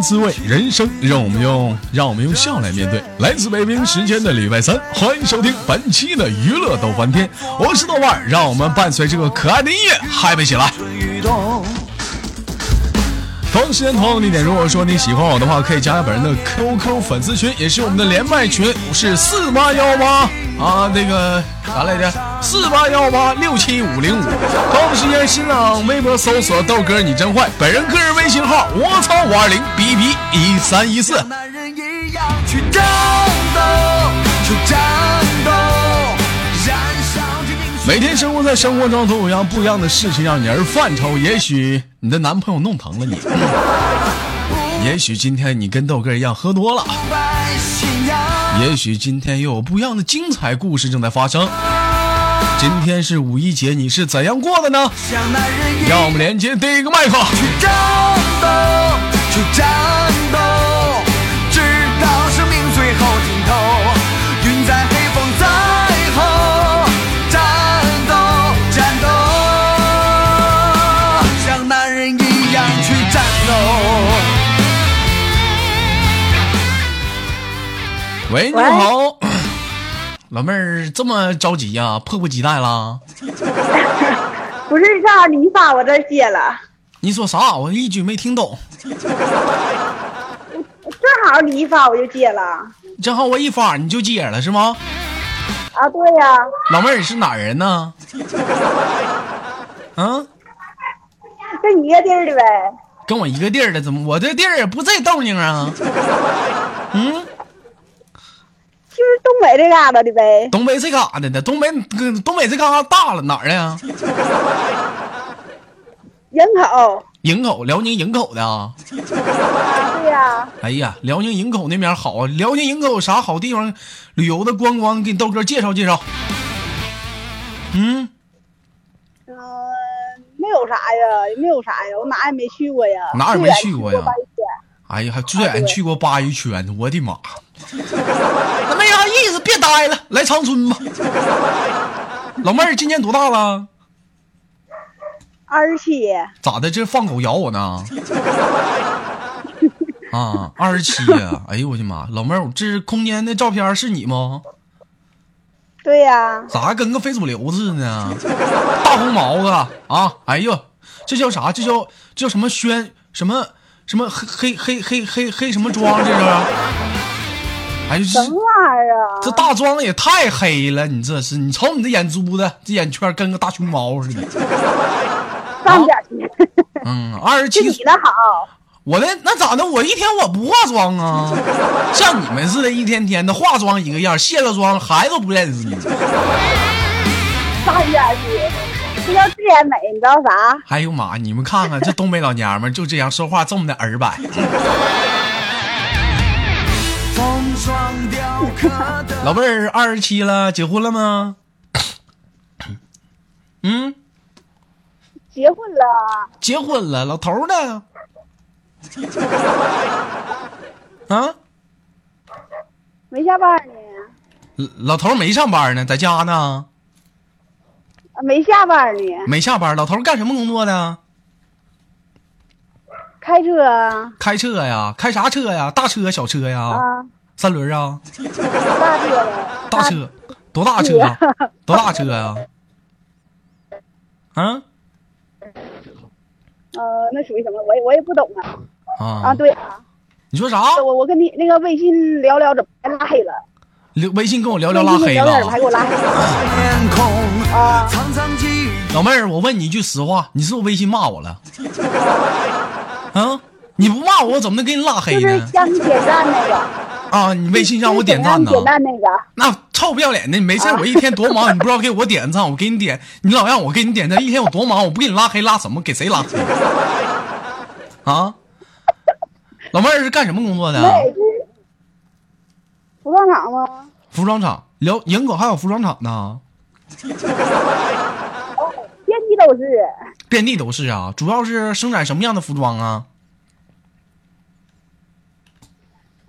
滋味，人生让我们用让我们用笑来面对。来自北京时间的礼拜三，欢迎收听本期的娱乐逗翻天，我是豆瓣，让我们伴随这个可爱的音乐嗨起来。同时间同样地点，如果说你喜欢我的话，可以加下本人的 QQ 粉丝群，也是我们的连麦群，是四八幺八啊，那个啥来着？四八幺八六七五零五。同时间新浪微博搜索豆哥你真坏，本人个人微信号我操五二零 B B 一三一四。每天生活在生活中，都有样不一样的事情让你而犯愁。也许你的男朋友弄疼了你，也许今天你跟豆哥一样喝多了，也许今天又有不一样的精彩故事正在发生。今天是五一节，你是怎样过的呢？让我们连接第一个麦克风。去战斗，去战斗，直到生命最后尽头。云在黑，风在吼，战斗，战斗，像男人一样去战斗。喂，你好。老妹儿，这么着急呀？迫不及待了？不是，正好理发，我这接了。你说啥？我一句没听懂。正好你一发，我就接了。正好我一发你就接了是吗？啊，对呀。老妹儿，你是哪人呢？啊，跟你一个地儿的呗。跟我一个地儿的？怎么我这地儿也不这动静啊？嗯。就是东北这嘎达的呗，东北这嘎达的，东北东北这嘎达大了哪儿的呀？营口，营口，辽宁营口的啊？对呀。哎呀，辽宁营口那边好啊！辽宁营口有啥好地方旅游的观光？给你豆哥介绍介绍。嗯。嗯，没有啥呀，也没有啥呀，我哪也没去过呀。哪也没去过呀？哎呀，还最远去过鲅鱼圈，我的妈！那没啥意思，别待了，来长春吧。老妹儿今年多大了？二十七。咋的？这放狗咬我呢？啊，二十七呀！哎呦我的妈！老妹儿，这是空间的照片是你吗？对呀。咋跟个非主流似的呢？大红毛子啊！哎呦，这叫啥？这叫叫什么宣什么？什么黑黑黑黑黑黑什么妆？这是？哎，什么玩意儿啊？这大妆也太黑了！你这是？你瞅你这眼珠子，这眼圈跟个大熊猫似的。上点去。嗯，二十七。你的好。我的那咋的？我一天我不化妆啊？像你们似的，一天天的化妆一个样，卸了妆孩子都不认识你。上点去。这叫自然美，你知道啥？哎呦妈！你们看看这东北老娘们就这样说话，这么的耳白。老妹儿二十七了，结婚了吗？嗯，结婚了。结婚了，老头呢？啊？没下班呢。老头没上班呢，在家呢。没下班呢，没下班。老头干什么工作的？开车啊。开车呀？开啥车呀？大车、小车呀？啊。三轮啊。大车。大车，多大车？多大车呀？啊？呃，那属于什么？我也我也不懂啊。啊啊，对啊。你说啥？我我跟你那个微信聊聊，怎么还拉黑了？微信跟我聊聊拉黑了。还给我拉黑了。老妹儿，我问你一句实话，你是不是微信骂我了？啊，你不骂我，我怎么能给你拉黑呢？让你点赞那个。啊，你微信让我点赞呢？点赞那个。那臭不要脸的，你没事，我一天多忙，你不知道给我点赞，我给你点，你老让我给你点赞，一天我多忙，我不给你拉黑拉什么？给谁拉黑？啊？老妹儿是干什么工作的？服装厂吗？服装厂，辽营口还有服装厂呢。遍地都是，遍地都是啊！主要是生产什么样的服装啊？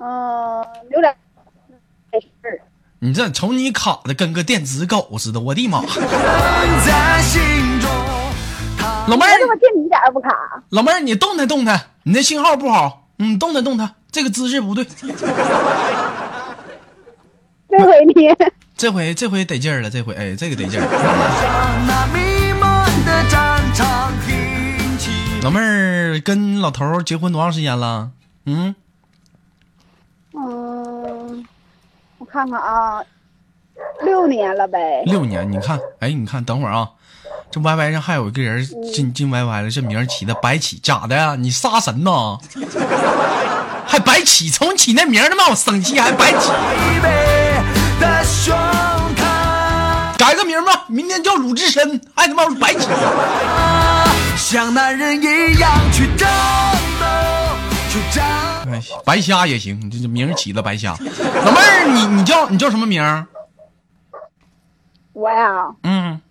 嗯，有点事你这瞅你卡的跟个电子狗似的，我的妈！老妹儿，这么电一点不卡。老妹儿，你动弹动弹，你那信号不好，嗯，动弹动弹，这个姿势不对。这回你 这回这回得劲儿了，这回哎，这个得劲儿。老妹儿跟老头儿结婚多长时间了？嗯，嗯，我看看啊，六年了呗。六年。你看，哎，你看，等会儿啊，这 Y Y 上还有一个人进进 Y Y 了，这名儿起的白起，咋的呀？你杀神呐？还白起，从你起那名儿他妈我生气，还白起。改个名吧，明天叫鲁智深，还他妈白起。像男人一样去战斗，去战。哎，白瞎也行，这这名儿起的白瞎。老妹儿，你你叫你叫什么名儿？我呀，嗯，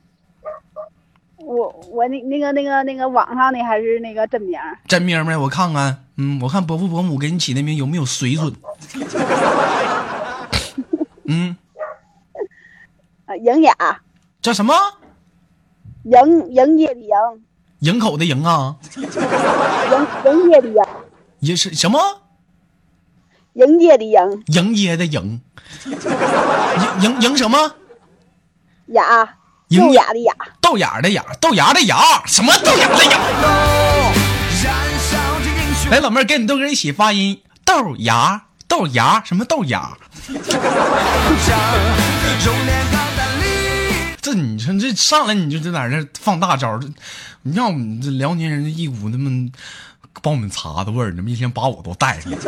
我我那那个那个那个网上的还是那个真名儿？真名儿没？我看看，嗯，我看伯父伯母给你起的名有没有水准？嗯，啊，营雅，叫什么？营营业的营，营口的营啊？营营业的营，也是什么？迎接的迎迎接的迎，迎迎迎什么？雅，迎优雅的雅，豆芽的芽，豆芽的芽，什么豆芽的芽？来，老妹儿跟你豆哥一起发音，豆芽豆芽什么豆芽？这你说这上来你就在哪儿这放大招儿，你让我们这辽宁人一股那么爆米碴子味儿，你们一天把我都带上了。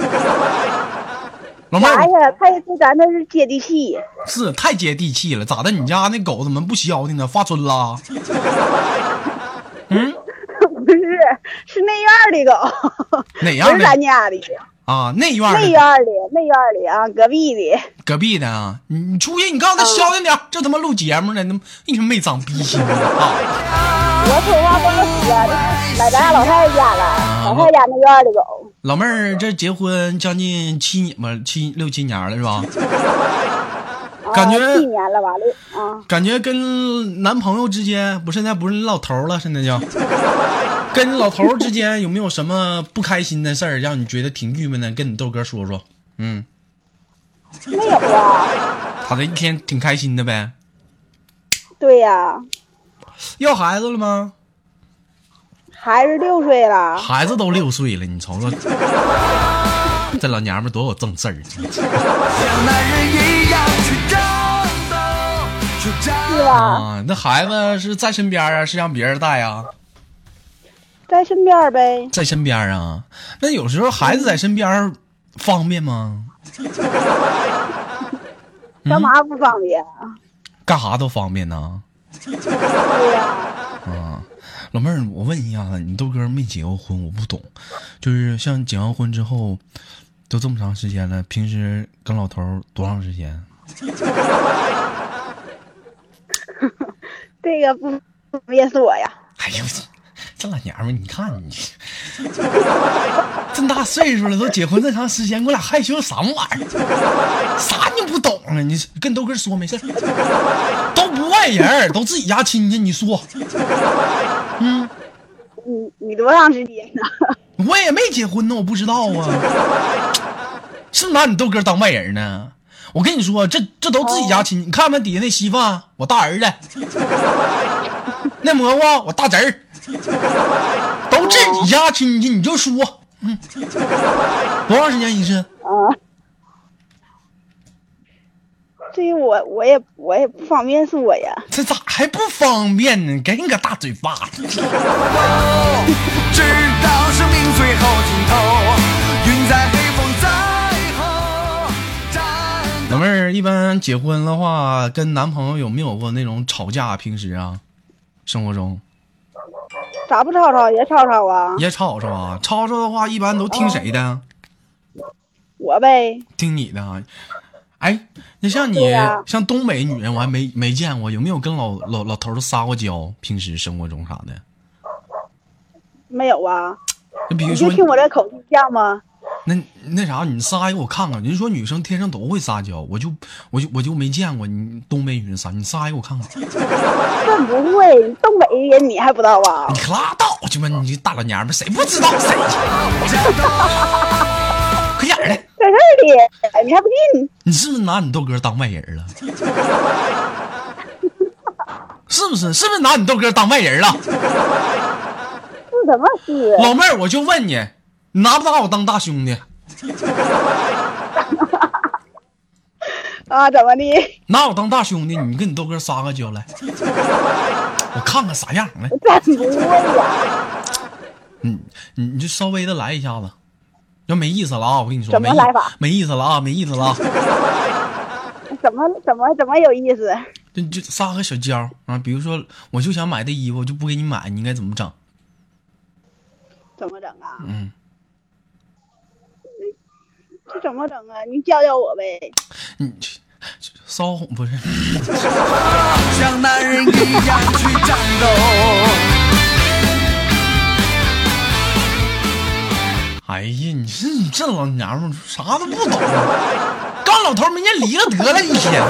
老妹儿啥呀？他这咱这是接地气，是太接地气了，咋的？你家那狗怎么不消停呢？发春了？嗯，不是是那院的狗，哪样不是咱家的，啊？那院的内院里，那院里啊，隔壁的。隔壁的啊？你你出去，你告诉他消停点儿，这他妈录节目呢，他妈一天没长逼心啊！我说话不好使啊，这来咱家老太太家了，老太太家那院里走。老妹儿这结婚将近七年吧，七六七年了是吧？啊感觉七年了吧？六啊，感觉跟男朋友之间，不是现在不是老头了，现在叫跟老头儿之间有没有什么不开心的事儿，让你觉得挺郁闷的？跟你豆哥说说。嗯，没有啊。他这一天挺开心的呗。对呀、要孩子了吗？孩子六岁了，孩子都六岁了，你瞅瞅，这老娘们多有正事儿。是吧？啊，那孩子是在身边啊，是让别人带啊？在身边呗。在身边啊？那有时候孩子在身边方便吗？干嘛不方便啊？干啥都方便呢？对呀、啊，老妹儿，我问一下子，你豆哥没结过婚，我不懂，就是像结完婚之后，都这么长时间了，平时跟老头儿多长时间？这个不不便说呀。哎呦，这这老娘们，你看你这么大岁数了，都结婚这长时间，我俩害羞什么玩意儿？啥你不懂啊？你跟豆哥说没事儿都不外人，都自己家亲戚，你说嗯你你多长时间呢？我也没结婚呢，我不知道啊，是拿你豆哥当外人呢？我跟你说，这这都自己家亲戚，你看看底下那稀饭，我大儿子；那蘑菇，我大侄儿，都自己家亲戚，你就说，嗯，多长时间一次？啊，这个我我也我也不方便说呀。这咋还不方便呢？给你个大嘴巴子！直到生命最后尽头，云在黑风在后，老妹儿，一般结婚的话，跟男朋友有没有过那种吵架？平时啊，生活中咋不吵吵也吵吵啊？也吵吵啊？吵吵的话，一般都听谁的？我呗，听你的啊。哎，那像你、像东北女人，我还没没见过，有没有跟老老老头撒过娇？平时生活中啥的？没有啊。那比如说你就听我这口气像吗？那那啥，你撒一个我看看。人说女生天生都会撒娇，我就我就我就没见过你东北女人撒，你撒一个我看看。真不会，东北人你还不知道啊你？可拉倒去吧，你这大老娘们儿，谁不知道 快点儿的！在这儿你还不信？你是不是拿你豆哥当外人了？是不是？是不是拿你豆哥当外人了？是怎么是？老妹儿，我就问，你拿不拿我当大兄弟？啊，怎么的？拿我当大兄弟，你跟你豆哥撒个娇来，我看看啥样来。真不会呀！你你你就稍微的来一下子，要没意思了啊！我跟你说，怎么没意来法没意思了啊，没意思了啊！怎么怎么怎么有意思？就就撒个小娇啊，比如说，我就想买这衣服，我就不给你买，你应该怎么整？怎么整啊？嗯，这怎么整啊？你教教我呗。你这这骚哄不是？像男人一样去战斗。哎呀，你这你这老娘们儿啥都不懂，刚老头儿明天离了得了，一天。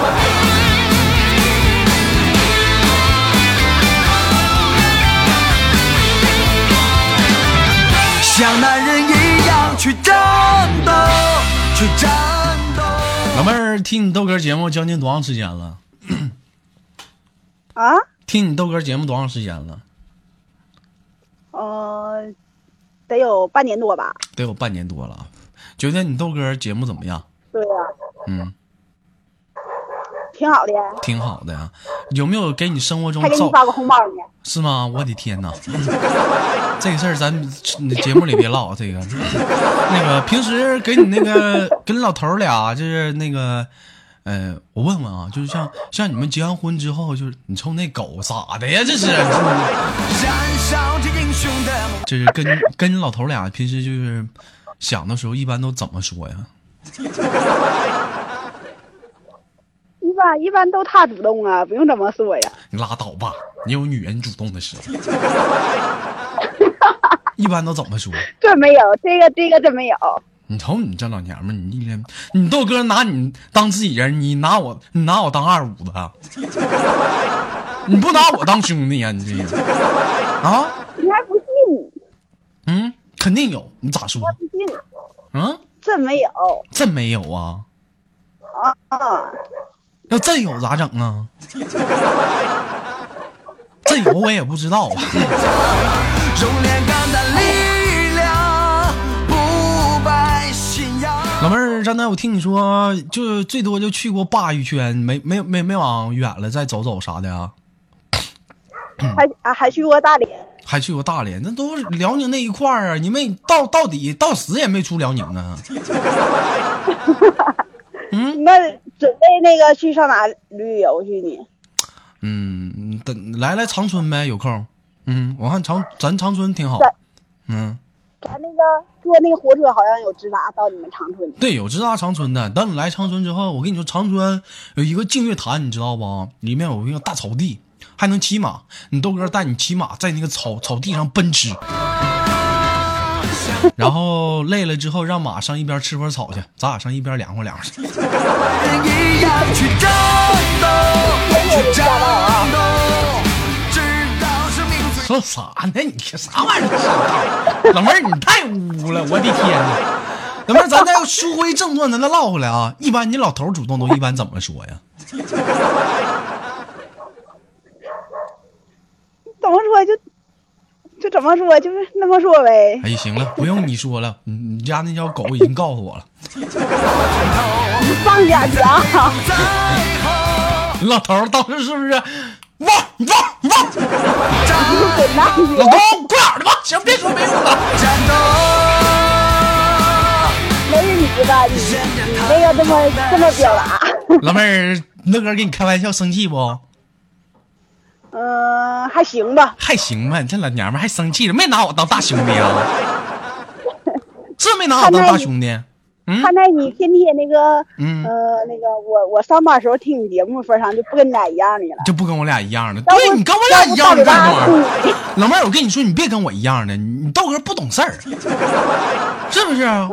像男人一样去战斗，去战斗。老妹儿，听你豆哥节目将近多长时间了？啊？听你豆哥节目多长时间了？呃，得有半年多吧。得有半年多了。觉得你豆哥节目怎么样？对呀、嗯，挺好的，挺好的呀。有没有给你生活中造还给你发个红包呢。是吗？我的天哪！这个事儿咱节目里别唠。这个那个平时给你那个跟老头俩就是那个，呃，我问问啊，就是像像你们结完婚之后，就是你瞅那狗咋的呀？这是，燃烧着英雄的梦。就是跟跟你老头俩平时就是想的时候，一般都怎么说呀？一般一般都他主动啊，不用这么说呀。你拉倒吧，你有女人主动的时候。一般都怎么说？这没有，这个这个真没有。你瞅你这老娘们儿，你一天你豆哥拿你当自己人，你拿我你拿我当二五子啊，你不拿我当兄弟呀、你这个啊？你还不信？嗯，肯定有，你咋说你？还不信？嗯，真没有真没有啊？啊啊！要真有咋整啊？真有我也不知道啊。老妹儿，刚才我听你说，就最多就去过鲅鱼圈，没没没没往远了再走走啥的啊？还啊还去过大连，还去过大连，那都是辽宁那一块儿啊！你没到到底到死也没出辽宁啊？那准备那个去上哪旅游去呢？嗯，等来来长春呗，有空。嗯，我看长咱长春挺好。嗯，咱那个坐那个火车好像有直达到你们长春。对，有直达长春的。等你来长春之后，我跟你说，长春有一个净月潭，你知道不？里面有一个大草地，还能骑马。你豆哥带你骑马，在那个草草地上奔驰。然后累了之后，让马上一边吃会草去，咱俩上一边凉快凉快 说啥呢？你这啥玩意儿？老妹儿，你太污了！我的天呐！老妹儿，咱再书归正传，咱再唠回来啊。一般你老头主动都一般怎么说呀？怎么说就就怎么说，就是那么说呗。哎，行了，不用你说了，你你家那条狗已经告诉我了。你放下去啊！老头儿当时是不是？汪汪汪！老公，快点儿的吧！行，别说没用了。战斗。没是你吧？你你那个这么这么表达，老妹儿，那哥跟你开玩笑，生气不？嗯、还行吧。还行吧，你这老娘们还生气了，没拿我当大兄弟啊？这没拿我当大兄弟？嗯看在你天天那个，嗯呃，那个我我上班时候听你节目份上，就不跟你俩一样的了。就不跟我俩一样的。对你跟我俩一样的干什么玩意大嘴巴儿？老妹儿，我跟你说，你别跟我一样的，你你豆哥不懂事儿，是不是？嗯，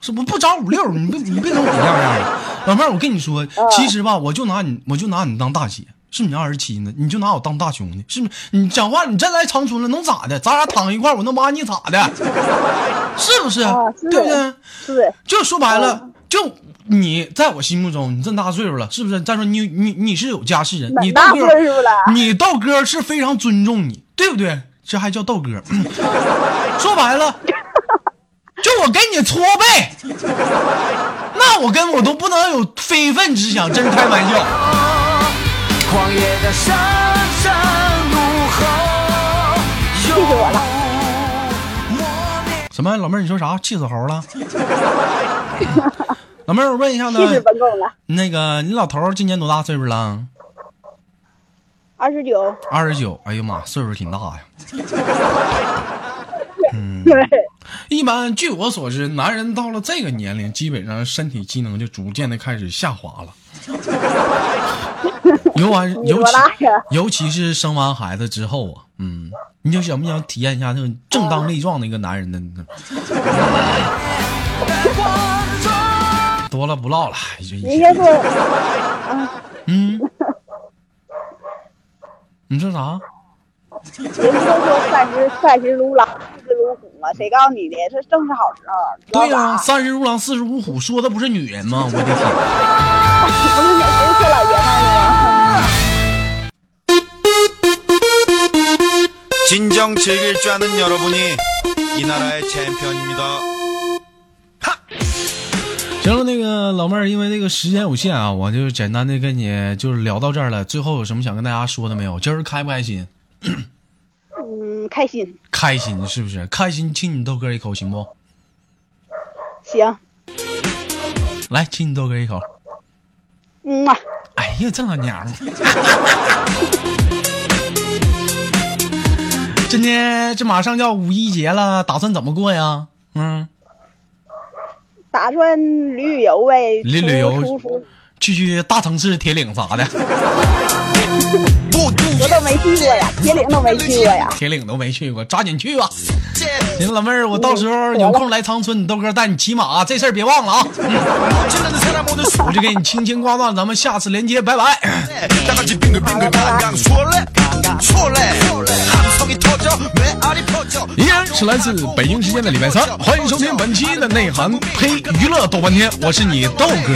是不不长五六，你别你别跟我一样样的。老妹儿，我跟你说，其实吧，我就拿你，我就拿你当大姐。是你二十七呢？你就拿我当大兄弟，是不是？你讲话你真来长春了，能咋的？咱俩躺一块儿，我能把你咋的？是不是？啊是对不对？是就说白了，就你在我心目中，你这么大岁数了，是不是？再说你你你是有家室人，你蛮大豆哥你豆哥是非常尊重你，对不对？这还叫豆哥。说白了，就我给你搓背，那我跟我都不能有非分之想，真是开玩笑。狂野的山山怒吼，气死我了！什么？老妹儿，你说啥？气死猴了？老妹儿，我问一下呢气，死本宫了。那个你老头儿今年多大岁数了？二十九，二十九。哎呀妈，岁数挺大呀。对，一般据我所知，男人到了这个年龄，基本上身体机能就逐渐的开始下滑了。尤完尤其？尤其是生完孩子之后啊，嗯，你就想不想体验一下那种正当力壮的一个男人呢？多了不唠了，就人家说，嗯，你说啥？人家都说三十三十如狼，四十如虎啊，谁告诉你的？这正是好时候。对呀、呀、三十如狼，四十如虎，说的不是女人吗？我的天！不是哪谁说老爷们儿呢？진정 즐길 줄 아는 여러분이 이 나라의 챔피언입니다. 行了，那个老妹儿，因为这个时间有限啊，我就简单的跟你就是聊到这儿了。最后有什么想跟大家说的没有？今儿开不开心？嗯，开心，开心是不是？开心亲你豆哥一口行不？行，来亲你豆哥一口。嗯啊，哎呀，这老娘们儿！ 今天这马上就要五一节了打算怎么过呀？嗯。打算旅旅游呗旅旅游去去大城市铁岭啥的？我都没去过呀铁岭都没去过呀。铁岭都没去过抓紧去吧。行老妹儿我到时候有空来长春你豆哥带你骑马这事儿别忘了啊。我就给你轻轻挂断咱们下次连接拜拜。依然是来自北京时间的礼拜三欢迎收听本期的内涵呸娱乐豆半天我是你豆哥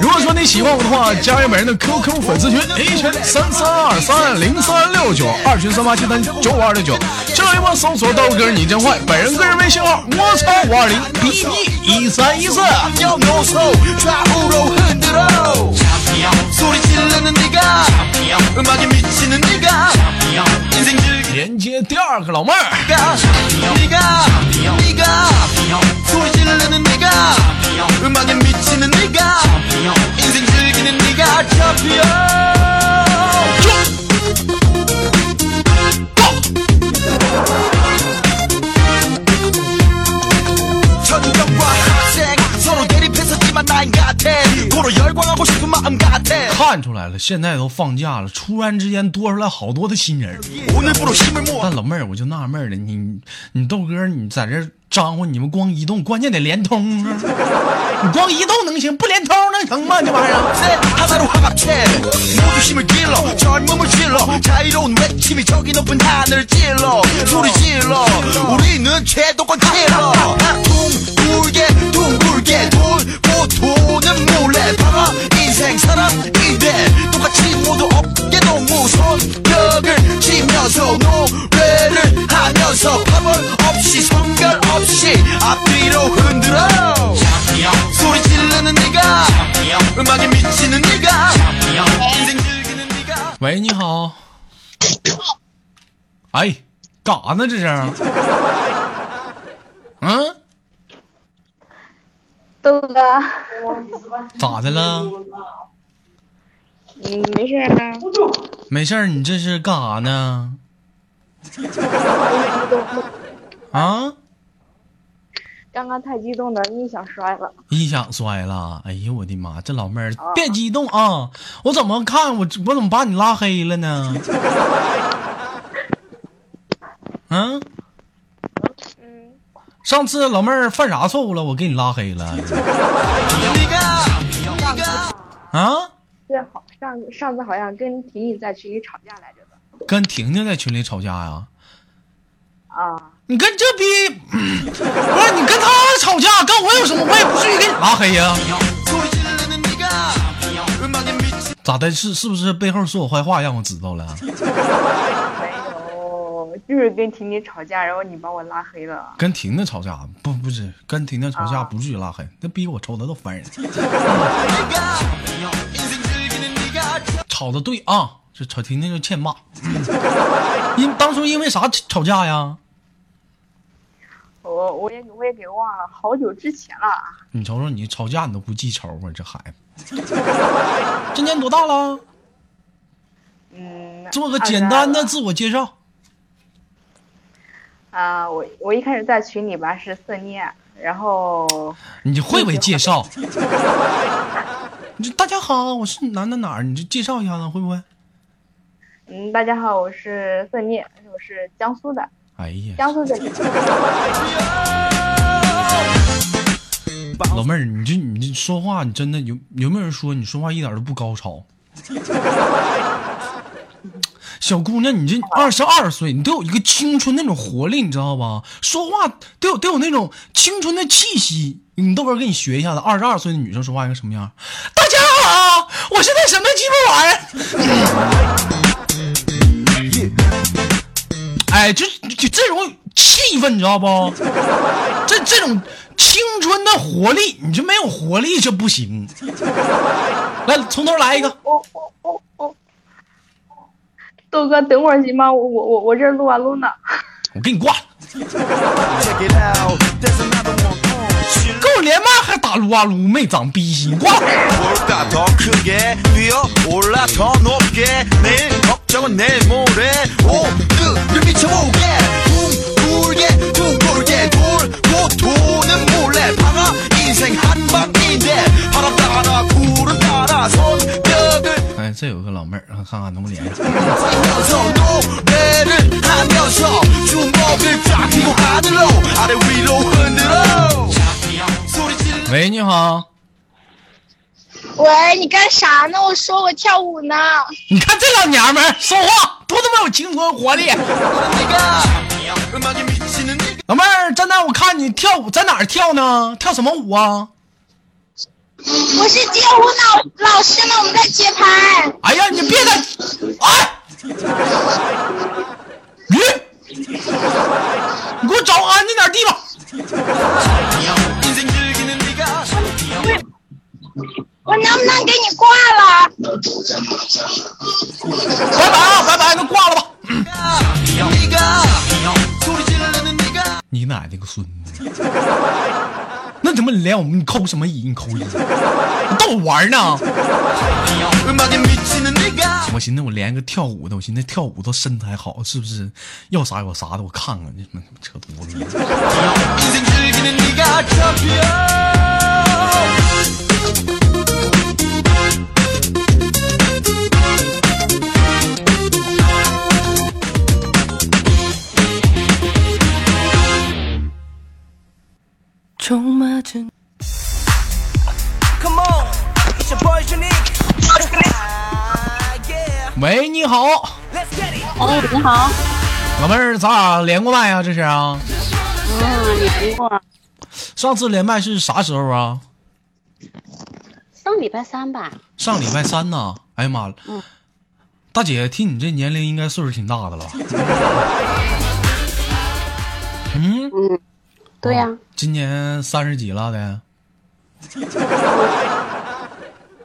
如果说你喜欢我的话加入本人的 qq 粉丝群 a 群三三二三零三六九二群三八七三九五二六九。这里面搜索豆哥你真坏本人个人微信号我操五二零一一一三一四。连接第二个老妹儿。 음악에 미치는 네가 인생 즐기는 네가 챔피언 看出来了，现在都放假了，突然之间多出来好多的新人。但老妹儿，我就纳闷了，你你豆哥，你在这张呼，你们光移动，关键得联通，你光移动能行不？联通能成吗？这玩意儿？ 셋 하나로 화합체 모두 힘을 길러 젊음을 질러 자유로운 외침이 저기 높은 하늘을 찔러 소리 질러 우리는 최도권 킬러 둥글게 둥글게 돌고 도는 몰래 봐봐 인생 사람 이대 똑같이 모두 어깨 동무 손뼉을 치면서 노래를 하면서 파벌 없이 성별 없이 앞뒤로 흔들어 소리 지르는 네가 음악에 미치는 네가 인생 즐기는 네가 喂，你好。哎，干啥呢？这是？嗯， 豆哥，咋的了？嗯，没事啊。没事儿，你这是干啥呢？啊？刚刚太激动了，音响摔了。音响摔了，哎呦我的妈！这老妹儿别激动啊！我怎么看我我怎么把你拉黑了呢？嗯，上次老妹儿犯啥错误了？我给你拉黑了。啊？对，好上上次好像跟婷婷在群里吵架来着吧？跟婷婷在群里吵架呀？啊。你跟这逼，不是你跟他吵架，跟我有什么？我也不至于给你拉黑呀。咋的？是是不是背后说我坏话，让我知道了？就是跟婷婷吵架，然后你把我拉黑了。跟婷婷吵架，不不是，跟婷婷吵架不至于拉黑，那比我抽的都烦人。吵的对啊，这吵婷婷就欠骂。因当初因为啥吵架呀？我我也我也给忘了，好久之前了。你瞅瞅你吵架你都不记仇啊，这孩子。今年多大了？嗯，做个简单的自我介绍。啊，我我一开始在群里吧是色念，然后 你会不会介绍？你说大家好，我是哪哪哪儿，你就介绍一下子，会不会？嗯，大家好，我是色念，我是江苏的，哎呀，江苏这里。老妹儿，你这你这说话，你真的有有没有人说你说话一点都不高潮？小姑娘，你这二十二岁，你都有一个青春那种活力，你知道吧？说话得有得有那种青春的气息。你豆哥给你学一下子，二十二岁的女生说话应该什么样？大家好，我是那什么鸡巴玩意儿。哎，就就这种气氛，你知道不？这这种青春的活力，你这没有活力这不行。来，从头来一个。我我我我，豆哥，等会儿行吗？我我我我这儿录啊录呢。我给你挂 了我连麦还打撸啊撸，没长逼心，挂了。这有个老妹儿，看看能不能连。喂，你好。喂，你干啥呢？我说我跳舞呢。你看这老娘们说话多他妈有青春活力。老妹儿，在那我看你跳舞，在哪儿跳呢？跳什么舞啊？是街舞老老师吗？我们在接拍。哎呀，你别再，哎，你，你给我找安静点地方。我能不能给你挂了？拜拜啊，拜拜，那挂了吧。你奶奶个孙子！什么你连我们你扣什么一你扣一你？逗我玩呢？我寻思我连个跳舞的我寻思跳舞的身材好是不是？要啥有啥的我看看你扯犊子 Come on, it's your boy Unique. Ah, yeah, 喂，你好.哦，你好，老妹儿，咱俩连过麦啊？这是啊？嗯，你过上次连麦是啥时候啊？上礼拜三吧？上礼拜三呢。哎呀妈了！大姐，听你这年龄，应该岁数挺大的了吧？嗯，嗯，对呀、今年三十几了的？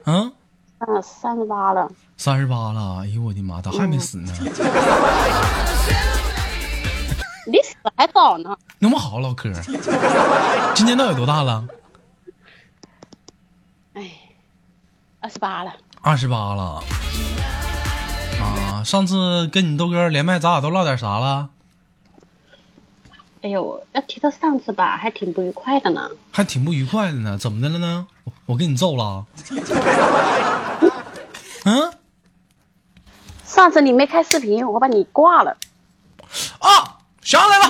嗯，嗯，三十八了，三十八了。哎呦我的妈，咋还没死呢？离死还早呢。那么好唠嗑。今年到底多大了？哎，二十八了。二十八了。啊，上次跟你豆哥连麦，咱俩都唠点啥了？哎呦，要提到上次吧，还挺不愉快的呢。还挺不愉快的呢，怎么的了呢？我我给你揍了？嗯上次你没开视频，我把你挂了。啊，想起来了。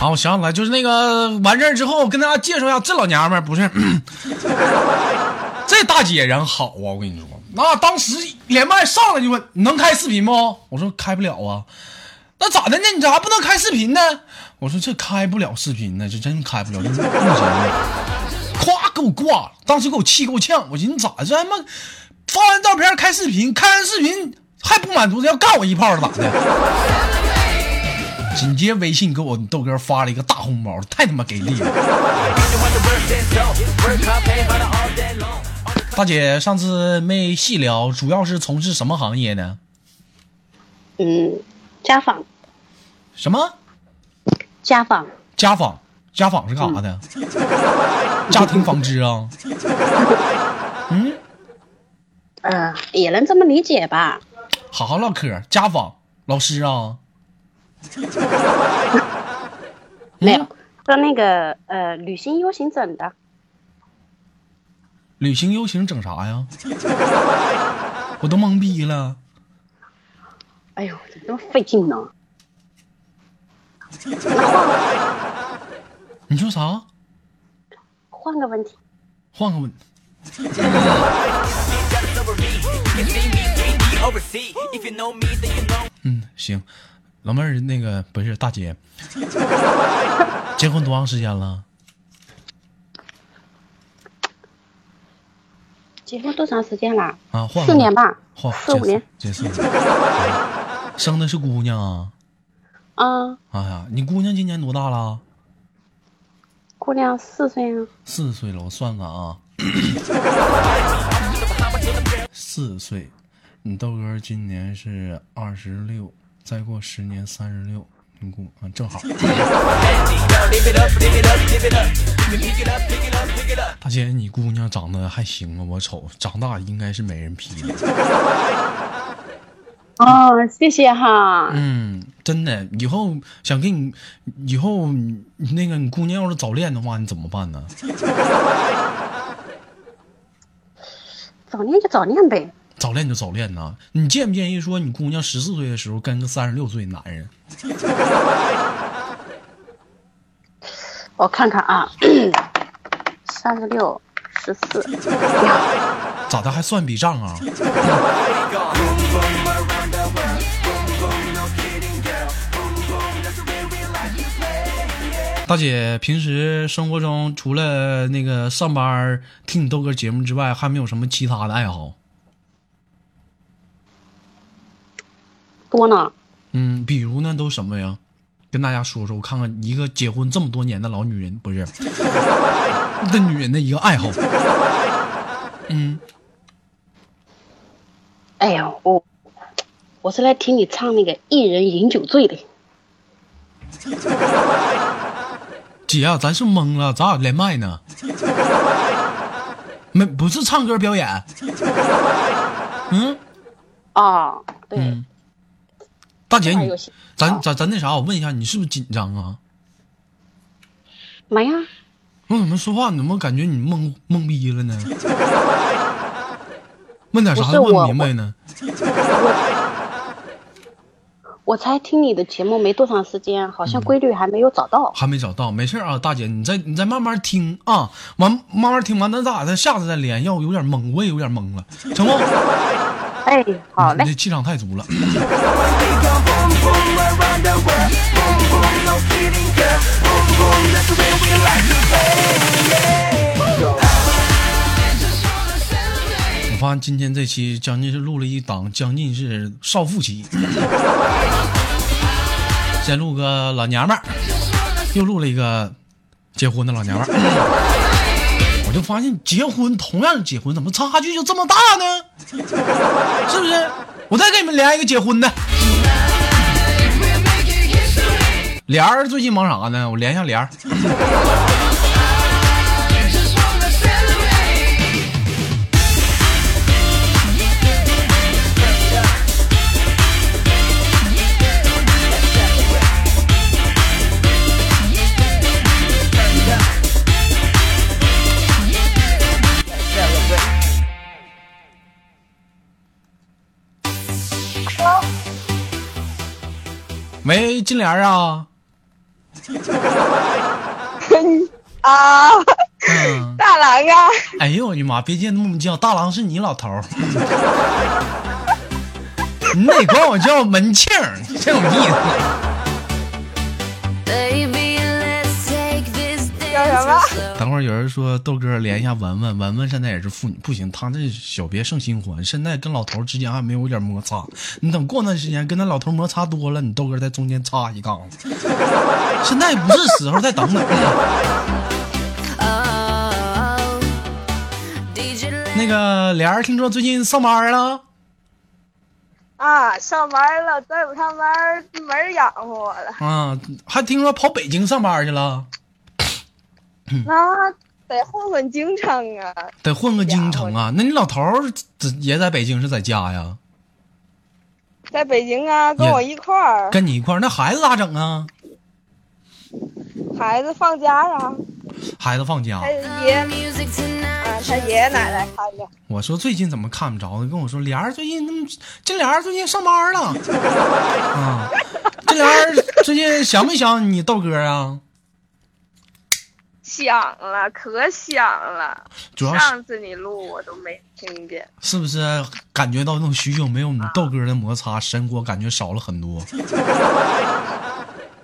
啊，我想起来，就是那个完事儿之后，跟大家介绍一下，这老娘们儿不是，这大姐人好啊，我跟你说，那当时连麦上来就问你能开视频不？我说开不了啊，那咋的呢？你咋不能开视频呢？我说这开不了视频呢，这真开不了，这不行啊。咵给我挂了，当时给我气够呛，我寻思咋这他妈发完照片开视频，开完视频还不满足，要干我一炮是咋的？紧接微信给我豆哥发了一个大红包，太他妈给力了！大姐上次没细聊，主要是从事什么行业呢？嗯，家访，什么家访，家访？家访是干啥的？家庭纺织啊？嗯，呃，也能这么理解吧？好好唠嗑，家访老师啊？没有，说那个呃，旅行 U 型整的，旅行 U 型整啥呀？我都懵逼了。哎呦，怎么这么费劲呢？你说啥？换个问题，换个问。嗯，行，老妹儿，那个不是大姐，结婚多长时间了？结婚多长时间了？啊，换四年吧，换四五年。这四年。生的是姑娘啊！啊，哎呀，你姑娘今年多大了？姑娘四岁啊，四岁了，我算算啊，四岁，你豆哥今年是二十六，再过十年三十六，你姑啊正好。大姐，你姑娘长得还行啊，我瞅长大应该是没人批的。哦，谢谢哈。嗯，真的，以后想跟你，以后你那个你姑娘要是早恋的话，你怎么办呢？早恋就早恋呗。早恋就早恋呐，你建不建议说你姑娘十四岁的时候跟个三十六岁的男人？我看看啊，三十六，十四，咋的还算笔账啊？大姐，平时生活中除了那个上班听你豆哥节目之外，还没有什么其他的爱好？多呢。嗯，比如呢，都什么呀？跟大家说说，我看看一个结婚这么多年的老女人，不是 的女人的一个爱好。嗯，哎呀，我我是来听你唱那个《一人饮酒醉》的。姐啊，咱是懵了，咱俩连麦呢？没，不是唱歌表演。嗯，啊，对，嗯，大姐你咱咱咱那啥，我问一下，你是不是紧张啊？没呀，我怎么说话，你怎么感觉你懵懵逼了呢？问点啥都问不明白呢？我才听你的节目没多长时间，好像规律还没有找到。还没找到，没事啊，大姐，你再你再慢慢听啊，完慢慢听完，咱咋的？下次再连，要我有点懵，我也有点懵了，成不？哎，好嘞你，这气场太足了。今天这期将近是录了一档，将近是少妇期。先录个老娘们儿，又录了一个结婚的老娘们儿。我就发现结婚同样结婚，怎么差距就这么大呢？是不是？我再给你们连一个结婚的。莲儿最近忙啥呢？我连一下莲儿。金莲儿啊，啊，嗯，大郎啊，哎呦我的妈！别介那么叫，大郎是你老头儿，你得管我叫门庆儿，真有意思。叫什么？等会儿有人说豆哥连一下文文，文文现在也是妇女，不行，她这小别胜新欢，现在跟老头之间还没有一点摩擦。你等过段时间跟那老头摩擦多了，你豆哥在中间插一杠子。现在不是时候，再等等。那个莲儿，听说最近上班了？啊，上班了，再不上班没人养活我了。啊，还听说跑北京上班去了，那 得混混京城啊。得混个京城啊。那你老头儿也在北京是在家呀？在北京啊，跟我一块儿。跟你一块儿，那孩子咋整啊？孩子放假呀，孩子放假他，爷啊，他爷爷奶奶看着。我说最近怎么看不着呢？跟我说莲儿最近那么，这莲儿最近上班了，啊，这莲儿最近想没想你豆哥啊？想了，可想了。主要是上次你录我都没听见。是不是感觉到那种许久没有你豆哥的摩擦，神火感觉少了很多？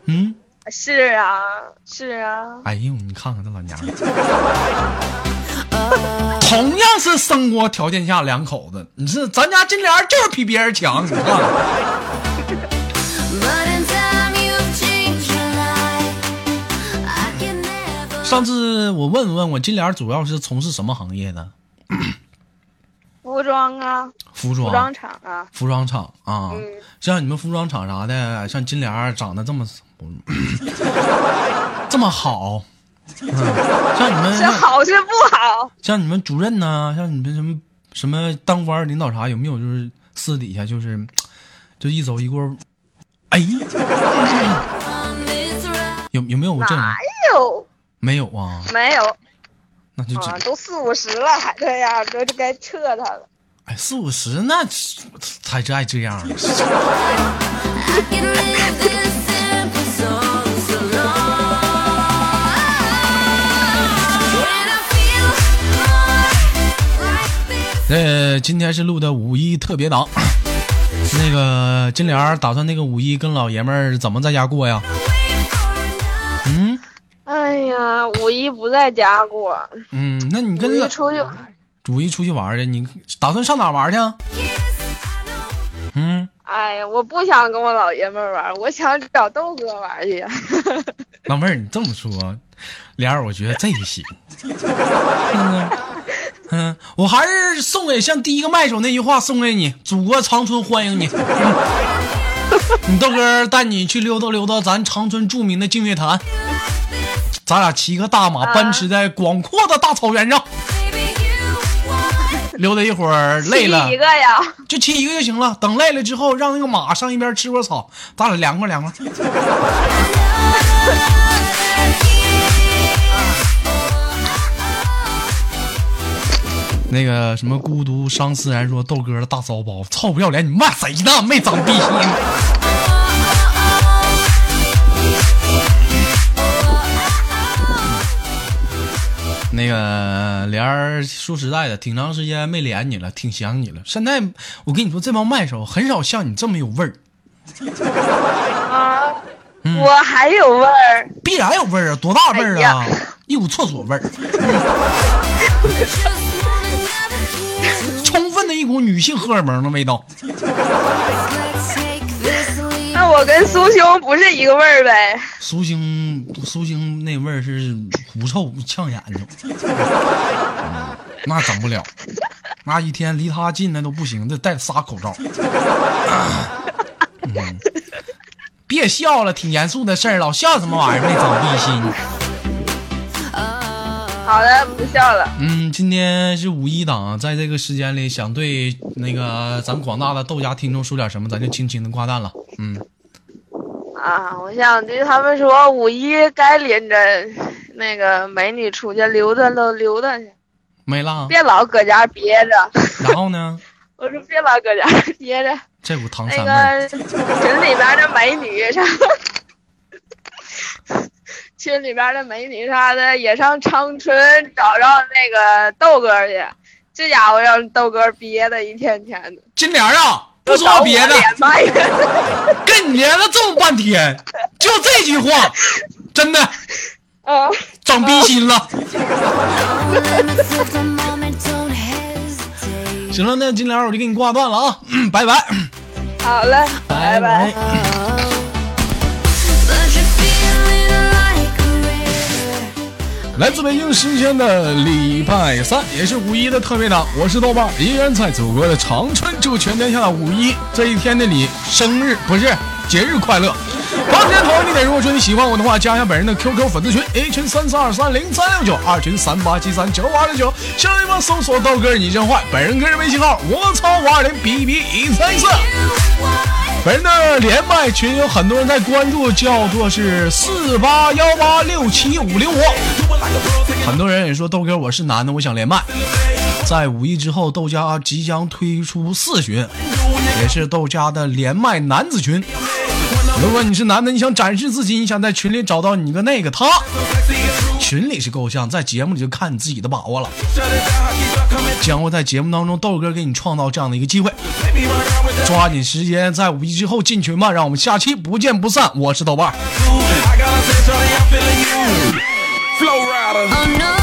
嗯，是啊，是啊。哎呦，你看看这老娘们，同样是生活条件下两口子，你是咱家金莲就是比别人强，你看看。上次我问问我金莲主要是从事什么行业的？服装啊，服装服装厂啊。服装厂啊，嗯像你们服装厂啥的，像金莲长得这么 这么好，嗯，像你们是好是不好？像你们主任呢，像你们什么什么当官儿领导啥，有没有就是私底下就是就一走一过，哎，有有没有这种？哪有？没有啊，没有那就啊，这都四五十了还这样，这就该撤他了。哎四五十那才是爱这样的。呃，今天是录的五一特别档，那个金莲儿打算那个五一跟老爷们儿怎么在家过呀？嗯哎呀，五一不在家过，嗯，那你跟出去五一出去玩去，你打算上哪玩去啊？嗯，哎呀，我不想跟我老爷们玩，我想找豆哥玩去。老妹儿，你这么说，莲儿，我觉得这个行。嗯嗯，我还是送给像第一个麦手那句话送给你：祖国长春欢迎你。你豆哥带你去溜达溜达咱长春著名的净月潭，咱俩骑个大马奔驰在广阔的大草原上，溜达一会儿累了第一个呀，就骑一个就行了。等累了之后，让那个马上一边吃会草，咱俩凉快凉快。那个什么孤独伤思然说豆哥的大骚包，臭不要脸！你骂谁呢？没长逼心。那个莲儿，说实在的，挺长时间没连你了，挺想你了。现在我跟你说，这帮麦手很少像你这么有味儿，啊，嗯我还有味儿。必然有味儿啊！多大味儿哎啊呀？一股厕所味儿，充分的一股女性荷尔蒙的味道。那我跟苏兄不是一个味儿呗？苏兄，苏兄那味儿是狐臭呛眼睛，嗯那整不了，那一天离他近那都不行，得戴仨口罩。嗯，别笑了，挺严肃的事儿，老笑什么玩意儿？没长地心。好的，不笑了。嗯，今天是五一档，在这个时间里，想对那个咱广大的豆家听众说点什么，咱就轻轻的挂断了。嗯，啊，我想对他们说，五一该领着那个美女出去溜达溜溜达去，没了。别老搁家憋着。然后呢，我说别老搁家 憋着，这股唐那个 群里边的美女啥，群里边的美女啥的也上长春找着那个豆哥去，这家伙让豆哥憋的一天天的。金莲啊，不说别的，跟你连了这么半天，就这句话，真的啊，长逼心了。行了，那金莲我就给你挂断了啊，嗯拜拜，好嘞，拜拜。来自北京时间的礼拜三，也是五一的特别档，我是豆瓣，依然在祖国的长春，祝全天下的五一这一天的你生日不是节日快乐。光天头你点，如果说你喜欢我的话，加一下本人的 QQ 粉丝群，A 群三四二三零三六九，二群三八七三九五二六九，向对方搜索豆哥你真坏，本人个人微信号我操五二零 B B 一三四。本人的连麦群有很多人在关注，叫做是四八幺八六七五零五。很多人也说豆哥我是男的，我想连麦。在五一之后，豆家即将推出四群，也是豆家的连麦男子群。如果你是男的，你想展示自己，你想在群里找到你个那个他，群里是够呛，在节目里就看你自己的把握了。将会在节目当中，豆哥给你创造这样的一个机会，抓紧时间在五一之后进群吧，让我们下期不见不散。我是豆瓣. Oh no